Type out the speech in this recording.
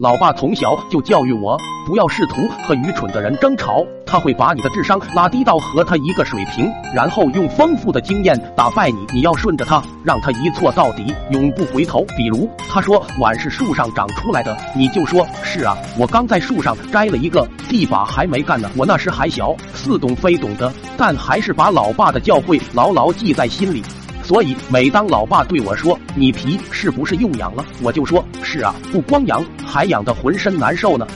老爸从小就教育我，不要试图和愚蠢的人争吵，他会把你的智商拉低到和他一个水平，然后用丰富的经验打败你。你要顺着他，让他一错到底，永不回头。比如他说碗是树上长出来的，你就说是啊，我刚在树上摘了一个，地把还没干呢。我那时还小，似懂非懂的，但还是把老爸的教诲牢牢记在心里。所以，每当老爸对我说“你皮是不是又痒了”，我就说“是啊，不光痒，还痒得浑身难受呢”。